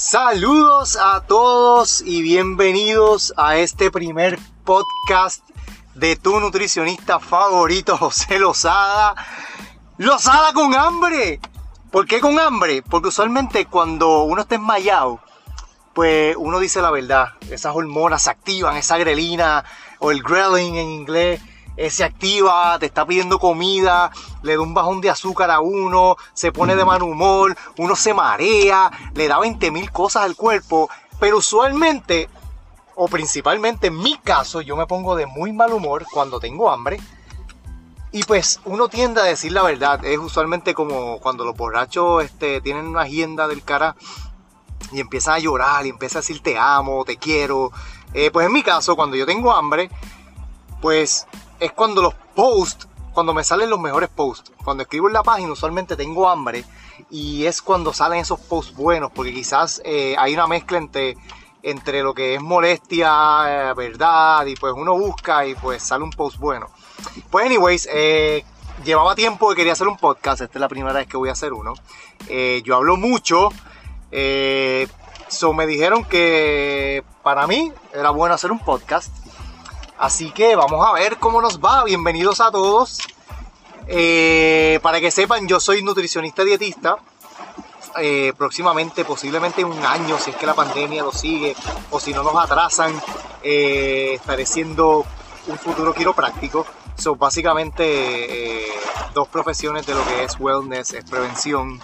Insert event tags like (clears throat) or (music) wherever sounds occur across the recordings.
Saludos a todos y bienvenidos a este primer podcast de tu nutricionista favorito, José Lozada. Lozada con hambre. ¿Por qué con hambre? Porque usualmente cuando uno está enmayado, pues uno dice la verdad. Esas hormonas se activan, esa grelina o el ghrelin en inglés eh, se activa, te está pidiendo comida, le da un bajón de azúcar a uno, se pone de mal humor, uno se marea, le da 20 mil cosas al cuerpo, pero usualmente, o principalmente en mi caso, yo me pongo de muy mal humor cuando tengo hambre. Y pues uno tiende a decir la verdad, es usualmente como cuando los borrachos este, tienen una agenda del cara y empiezan a llorar y empiezan a decir te amo, te quiero. Eh, pues en mi caso, cuando yo tengo hambre, pues es cuando los posts, cuando me salen los mejores posts. Cuando escribo en la página usualmente tengo hambre y es cuando salen esos posts buenos, porque quizás eh, hay una mezcla entre, entre lo que es molestia, eh, verdad, y pues uno busca y pues sale un post bueno. Pues anyways, eh, llevaba tiempo que quería hacer un podcast, esta es la primera vez que voy a hacer uno. yo hablo mucho, so me dijeron que para mí era bueno hacer un podcast Así que vamos a ver cómo nos va. Bienvenidos a todos. Eh, para que sepan, yo soy nutricionista dietista. Eh, próximamente, posiblemente en un año, si es que la pandemia lo sigue o si no nos atrasan, eh, estaré siendo un futuro quiropráctico. Son básicamente dos profesiones de lo que es wellness, es prevención.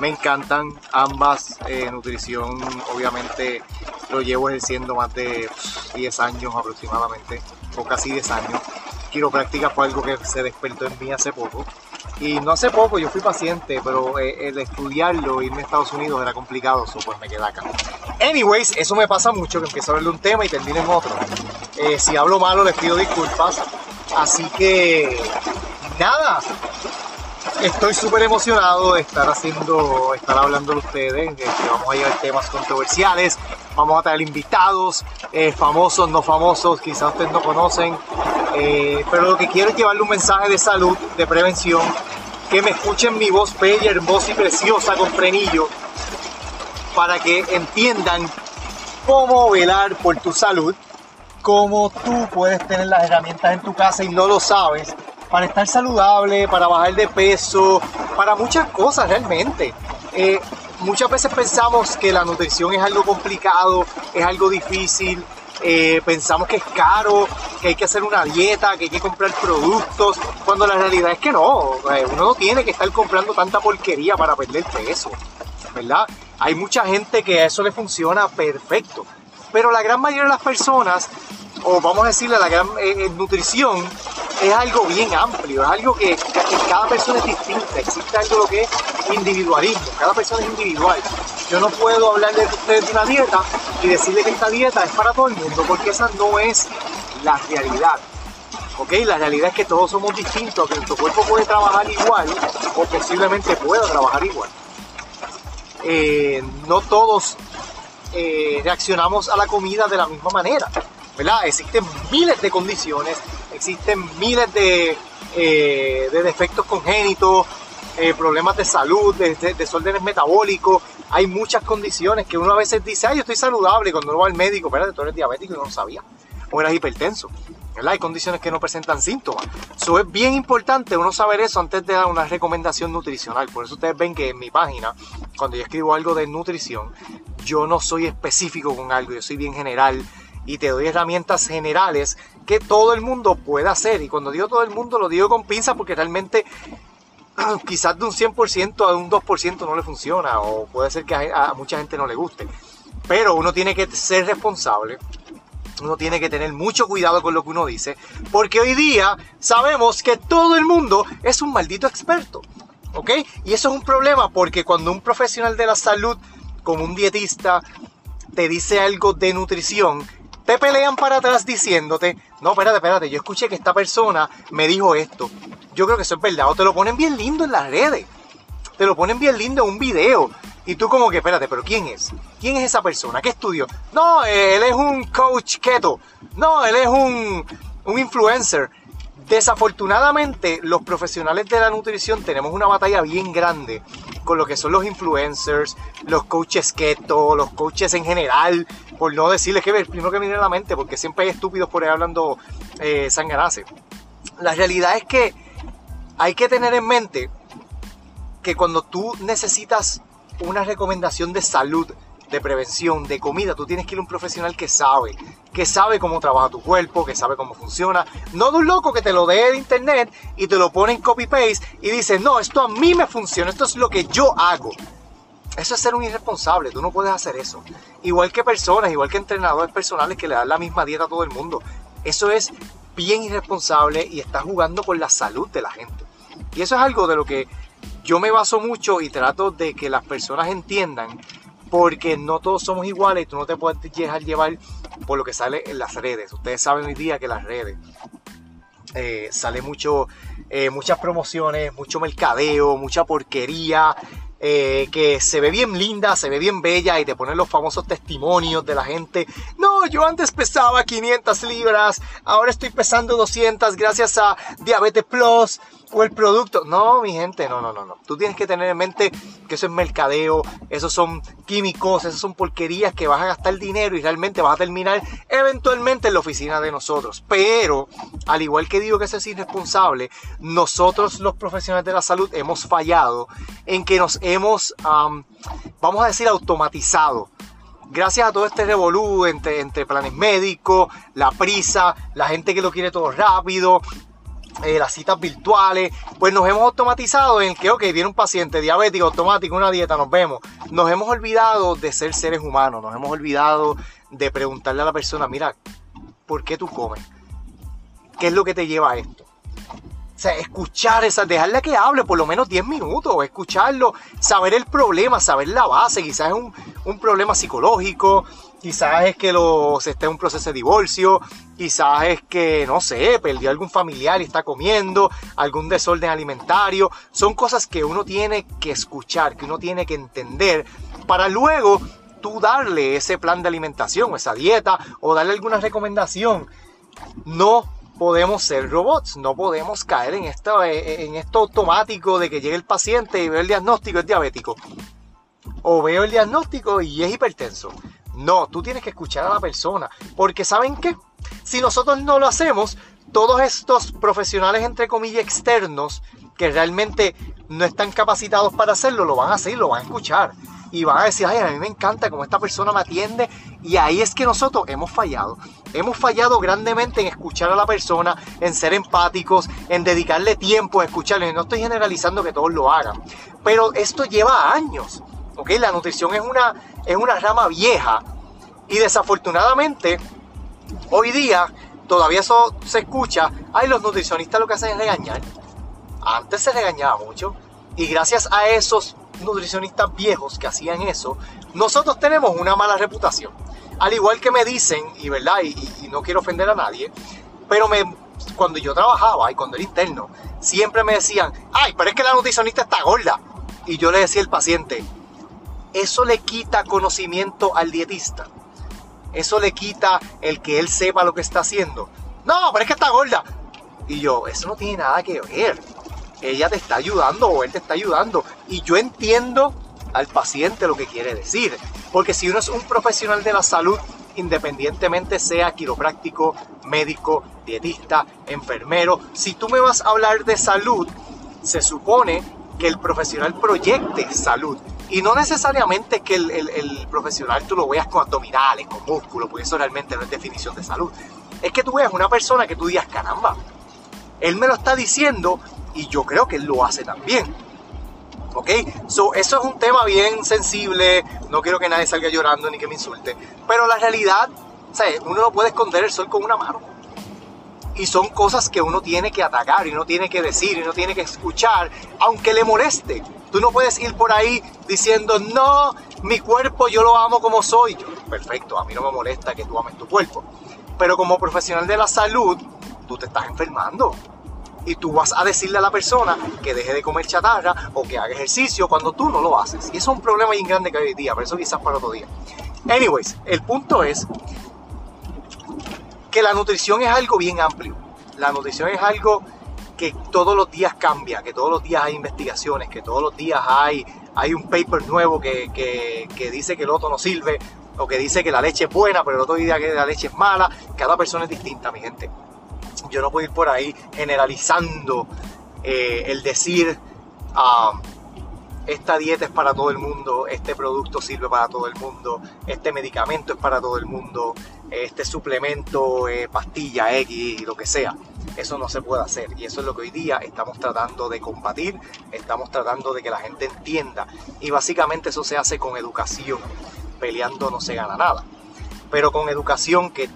me encantan ambas. nutrición, obviamente, lo llevo ejerciendo más de 10 años aproximadamente, o casi 10 años. Quiropráctica fue algo que se despertó en mí hace poco. Y no hace poco, yo fui paciente, pero eh, el estudiarlo, irme a Estados Unidos era complicado, so pues me quedé acá. Anyways, eso me pasa mucho, que empiezo a hablar de un tema y termino en otro. Eh, si hablo malo, les pido disculpas. Así que, nada, estoy súper emocionado de estar haciendo, estar hablando de ustedes, que vamos a llevar temas controversiales, Vamos a traer invitados, eh, famosos, no famosos, quizás ustedes no conocen. Eh, pero lo que quiero es llevarle un mensaje de salud, de prevención, que me escuchen mi voz bella, hermosa y preciosa con frenillo, para que entiendan cómo velar por tu salud, cómo tú puedes tener las herramientas en tu casa y no lo sabes, para estar saludable, para bajar de peso, para muchas cosas realmente. Eh, muchas veces pensamos que la nutrición es algo complicado, es algo difícil, eh, pensamos que es caro, que hay que hacer una dieta, que hay que comprar productos, cuando la realidad es que no, eh, uno no tiene que estar comprando tanta porquería para perder peso, ¿verdad? Hay mucha gente que a eso le funciona perfecto, pero la gran mayoría de las personas, o vamos a decirle la gran eh, nutrición, es algo bien amplio, es algo que, cada persona es distinta, existe algo lo que es individualismo, cada persona es individual. Yo no puedo hablarle de ustedes de una dieta y decirle que esta dieta es para todo el mundo, porque esa no es la realidad. ¿ok? La realidad es que todos somos distintos, que nuestro cuerpo puede trabajar igual o posiblemente pueda trabajar igual. Eh, no todos eh, reaccionamos a la comida de la misma manera. Existen miles de condiciones, existen miles de, eh, de defectos congénitos, eh, problemas de salud, de, desórdenes metabólicos. Hay muchas condiciones que uno a veces dice, ay, yo estoy saludable, y cuando uno va al médico, espérate, tú eres diabético y no lo sabía, o eras hipertenso. Hay condiciones que no presentan síntomas. Eso es bien importante uno saber eso antes de dar una recomendación nutricional. Por eso ustedes ven que en mi página, cuando yo escribo algo de nutrición, yo no soy específico con algo, yo soy bien general y te doy herramientas generales que todo el mundo puede hacer. Y cuando digo todo el mundo lo digo con pinza porque realmente (clears throat) quizás de un 100% a un 2% no le funciona o puede ser que a, mucha gente no le guste. Pero uno tiene que ser responsable, uno tiene que tener mucho cuidado con lo que uno dice, porque hoy día sabemos que todo el mundo es un maldito experto. ¿Ok? Y eso es un problema porque cuando un profesional de la salud, como un dietista, te dice algo de nutrición, te pelean para atrás diciéndote, no, espérate, espérate, yo escuché que esta persona me dijo esto. Yo creo que eso es verdad. O te lo ponen bien lindo en las redes. Te lo ponen bien lindo en un video. Y tú como que, espérate, pero ¿quién es? ¿Quién es esa persona? ¿Qué estudió? No, él es un coach keto. No, él es un, un influencer. Desafortunadamente, los profesionales de la nutrición tenemos una batalla bien grande con lo que son los influencers, los coaches keto, los coaches en general, por no decirles que el primero que me viene a la mente, porque siempre hay estúpidos por ahí hablando eh, sanganase. La realidad es que hay que tener en mente que cuando tú necesitas una recomendación de salud, de prevención, de comida, tú tienes que ir a un profesional que sabe, que sabe cómo trabaja tu cuerpo, que sabe cómo funciona. No de un loco que te lo dé de internet y te lo pone en copy-paste y dice, no, esto a mí me funciona, esto es lo que yo hago. Eso es ser un irresponsable, tú no puedes hacer eso. Igual que personas, igual que entrenadores personales que le dan la misma dieta a todo el mundo. Eso es bien irresponsable y está jugando con la salud de la gente. Y eso es algo de lo que yo me baso mucho y trato de que las personas entiendan porque no todos somos iguales y tú no te puedes dejar llevar por lo que sale en las redes. Ustedes saben hoy día que las redes eh, sale mucho, eh, muchas promociones, mucho mercadeo, mucha porquería. Eh, que se ve bien linda, se ve bien bella y te ponen los famosos testimonios de la gente. Yo antes pesaba 500 libras, ahora estoy pesando 200 gracias a Diabetes Plus o el producto. No, mi gente, no, no, no, no. Tú tienes que tener en mente que eso es mercadeo, esos son químicos, esas son porquerías que vas a gastar dinero y realmente vas a terminar eventualmente en la oficina de nosotros. Pero, al igual que digo que eso es irresponsable, nosotros los profesionales de la salud hemos fallado en que nos hemos, vamos a decir, automatizado gracias a todo este revolú entre, planes médicos, la prisa, la gente que lo quiere todo rápido, eh, las citas virtuales, pues nos hemos automatizado en que, ok, viene un paciente diabético, automático, una dieta, nos vemos. Nos hemos olvidado de ser seres humanos, nos hemos olvidado de preguntarle a la persona, mira, ¿por qué tú comes? ¿Qué es lo que te lleva a esto? Sea, escuchar esa, dejarle que hable por lo menos 10 minutos, escucharlo, saber el problema, saber la base, quizás es un, un problema psicológico, quizás es que los, esté en un proceso de divorcio, quizás es que, no sé, perdió algún familiar y está comiendo, algún desorden alimentario. Son cosas que uno tiene que escuchar, que uno tiene que entender, para luego tú darle ese plan de alimentación, esa dieta, o darle alguna recomendación. No podemos ser robots, no podemos caer en esto, en esto automático de que llegue el paciente y ve el diagnóstico, es diabético. O veo el diagnóstico y es hipertenso. No, tú tienes que escuchar a la persona. Porque ¿saben qué? Si nosotros no lo hacemos, todos estos profesionales, entre comillas, externos, que realmente no están capacitados para hacerlo, lo van a hacer, lo van a escuchar y van a decir, ay, a mí me encanta cómo esta persona me atiende. Y ahí es que nosotros hemos fallado. Hemos fallado grandemente en escuchar a la persona, en ser empáticos, en dedicarle tiempo a escucharle. No estoy generalizando que todos lo hagan, pero esto lleva años. ¿ok? La nutrición es una, es una rama vieja y desafortunadamente hoy día todavía eso se escucha. Ay, los nutricionistas lo que hacen es regañar. Antes se regañaba mucho y gracias a esos nutricionistas viejos que hacían eso, nosotros tenemos una mala reputación. Al igual que me dicen, y verdad, y, no quiero ofender a nadie, pero me, cuando yo trabajaba y cuando era interno, siempre me decían, ay, pero es que la nutricionista está gorda. Y yo le decía al paciente, eso le quita conocimiento al dietista. Eso le quita el que él sepa lo que está haciendo. No, pero es que está gorda. Y yo, eso no tiene nada que ver ella te está ayudando o él te está ayudando. Y yo entiendo al paciente lo que quiere decir. Porque si uno es un profesional de la salud, independientemente sea quiropráctico, médico, dietista, enfermero, si tú me vas a hablar de salud, se supone que el profesional proyecte salud. Y no necesariamente que el, profesional tú lo veas con abdominales, con músculos, porque eso realmente no es definición de salud. Es que tú veas una persona que tú digas, caramba, él me lo está diciendo y yo creo que él lo hace también. ¿Ok? So, eso es un tema bien sensible. No quiero que nadie salga llorando ni que me insulte. Pero la realidad, ¿sabes? uno no puede esconder el sol con una mano. Y son cosas que uno tiene que atacar y uno tiene que decir y uno tiene que escuchar, aunque le moleste. Tú no puedes ir por ahí diciendo, no, mi cuerpo yo lo amo como soy. perfecto, a mí no me molesta que tú ames tu cuerpo. Pero como profesional de la salud, tú te estás enfermando y tú vas a decirle a la persona que deje de comer chatarra o que haga ejercicio cuando tú no lo haces. Y eso es un problema bien grande que hay hoy día, pero eso quizás para otro día. Anyways, el punto es que la nutrición es algo bien amplio. La nutrición es algo que todos los días cambia, que todos los días hay investigaciones, que todos los días hay hay un paper nuevo que, que, dice que el otro no sirve, o que dice que la leche es buena, pero el otro dice que la leche es mala. Cada persona es distinta, mi gente. Yo no puedo ir por ahí generalizando eh, el decir, ah, esta dieta es para todo el mundo, este producto sirve para todo el mundo, este medicamento es para todo el mundo, este suplemento, eh, pastilla X, lo que sea. Eso no se puede hacer y eso es lo que hoy día estamos tratando de combatir, estamos tratando de que la gente entienda y básicamente eso se hace con educación, peleando no se gana nada, pero con educación que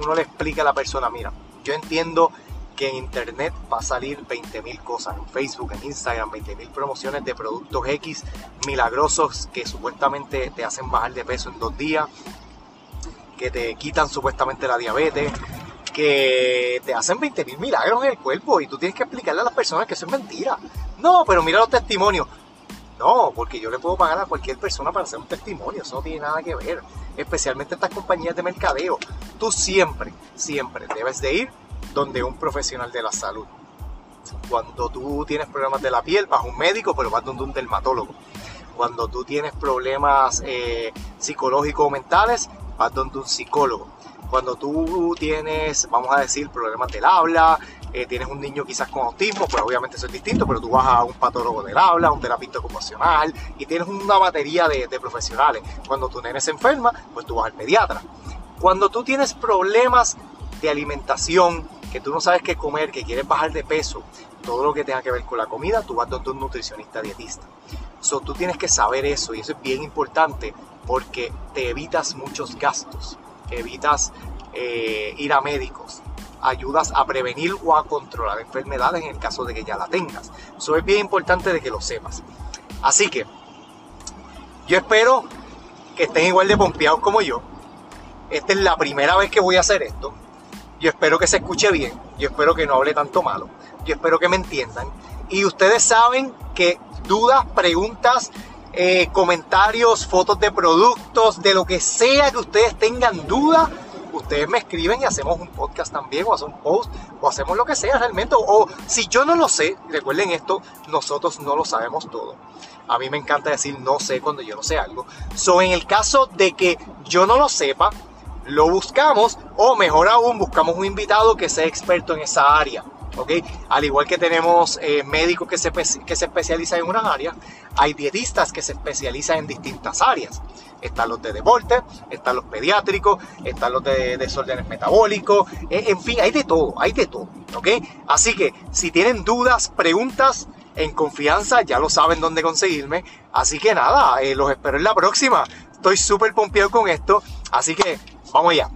uno le explica a la persona, mira, yo entiendo que en internet va a salir 20.000 cosas, en Facebook, en Instagram, 20.000 promociones de productos X milagrosos que supuestamente te hacen bajar de peso en dos días, que te quitan supuestamente la diabetes, que te hacen 20.000 milagros en el cuerpo y tú tienes que explicarle a las personas que eso es mentira. No, pero mira los testimonios. No, porque yo le puedo pagar a cualquier persona para hacer un testimonio, eso no tiene nada que ver. Especialmente estas compañías de mercadeo. Tú siempre, siempre debes de ir donde un profesional de la salud. Cuando tú tienes problemas de la piel, vas a un médico, pero vas donde un dermatólogo. Cuando tú tienes problemas eh, psicológicos o mentales, vas donde un psicólogo. Cuando tú tienes, vamos a decir, problemas del habla, eh, tienes un niño quizás con autismo, pues obviamente eso es distinto, pero tú vas a un patólogo del habla, un terapista ocupacional y tienes una batería de, de profesionales. Cuando tu nene se enferma, pues tú vas al pediatra. Cuando tú tienes problemas de alimentación, que tú no sabes qué comer, que quieres bajar de peso, todo lo que tenga que ver con la comida, tú vas donde un nutricionista dietista. So, tú tienes que saber eso y eso es bien importante porque te evitas muchos gastos, evitas eh, ir a médicos, ayudas a prevenir o a controlar enfermedades en el caso de que ya la tengas. Eso es bien importante de que lo sepas. Así que yo espero que estén igual de pompeados como yo. Esta es la primera vez que voy a hacer esto. Yo espero que se escuche bien. Yo espero que no hable tanto malo. Yo espero que me entiendan. Y ustedes saben que dudas, preguntas, eh, comentarios, fotos de productos, de lo que sea que ustedes tengan duda, ustedes me escriben y hacemos un podcast también, o hacemos un post, o hacemos lo que sea realmente. O, si yo no lo sé, recuerden esto, nosotros no lo sabemos todo. A mí me encanta decir no sé cuando yo no sé algo. So, en el caso de que yo no lo sepa, lo buscamos, o mejor aún, buscamos un invitado que sea experto en esa área. Al igual que tenemos eh, médicos que se, que se especializan en una área, hay dietistas que se especializan en distintas áreas. Están los de deporte, están los pediátricos, están los de desórdenes metabólicos, eh, en fin, hay de todo, hay de todo, ¿ok? Así que si tienen dudas, preguntas, en confianza, ya lo saben dónde conseguirme. Así que nada, eh, los espero en la próxima. Estoy súper pompeado con esto, así que vamos allá.